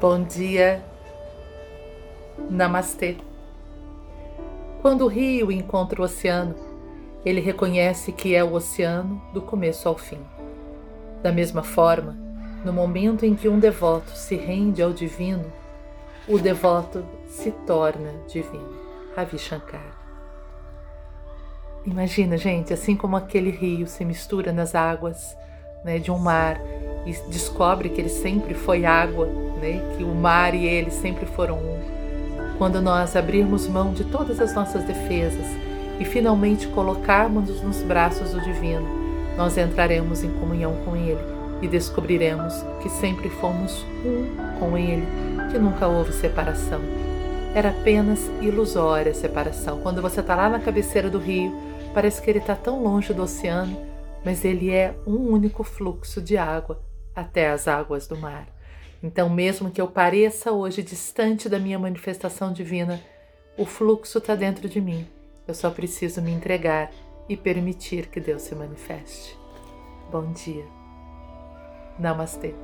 Bom dia. Namastê. Quando o rio encontra o oceano, ele reconhece que é o oceano do começo ao fim. Da mesma forma, no momento em que um devoto se rende ao divino, o devoto se torna divino. Ravi Shankar. Imagina, gente, assim como aquele rio se mistura nas águas né, de um mar e descobre que ele sempre foi água, né, que o mar e ele sempre foram um quando nós abrirmos mão de todas as nossas defesas e finalmente colocarmos-nos nos braços do Divino, nós entraremos em comunhão com Ele e descobriremos que sempre fomos um com Ele, que nunca houve separação. Era apenas ilusória a separação. Quando você está lá na cabeceira do rio, parece que ele está tão longe do oceano, mas ele é um único fluxo de água até as águas do mar. Então, mesmo que eu pareça hoje distante da minha manifestação divina, o fluxo está dentro de mim. Eu só preciso me entregar e permitir que Deus se manifeste. Bom dia. Namastê.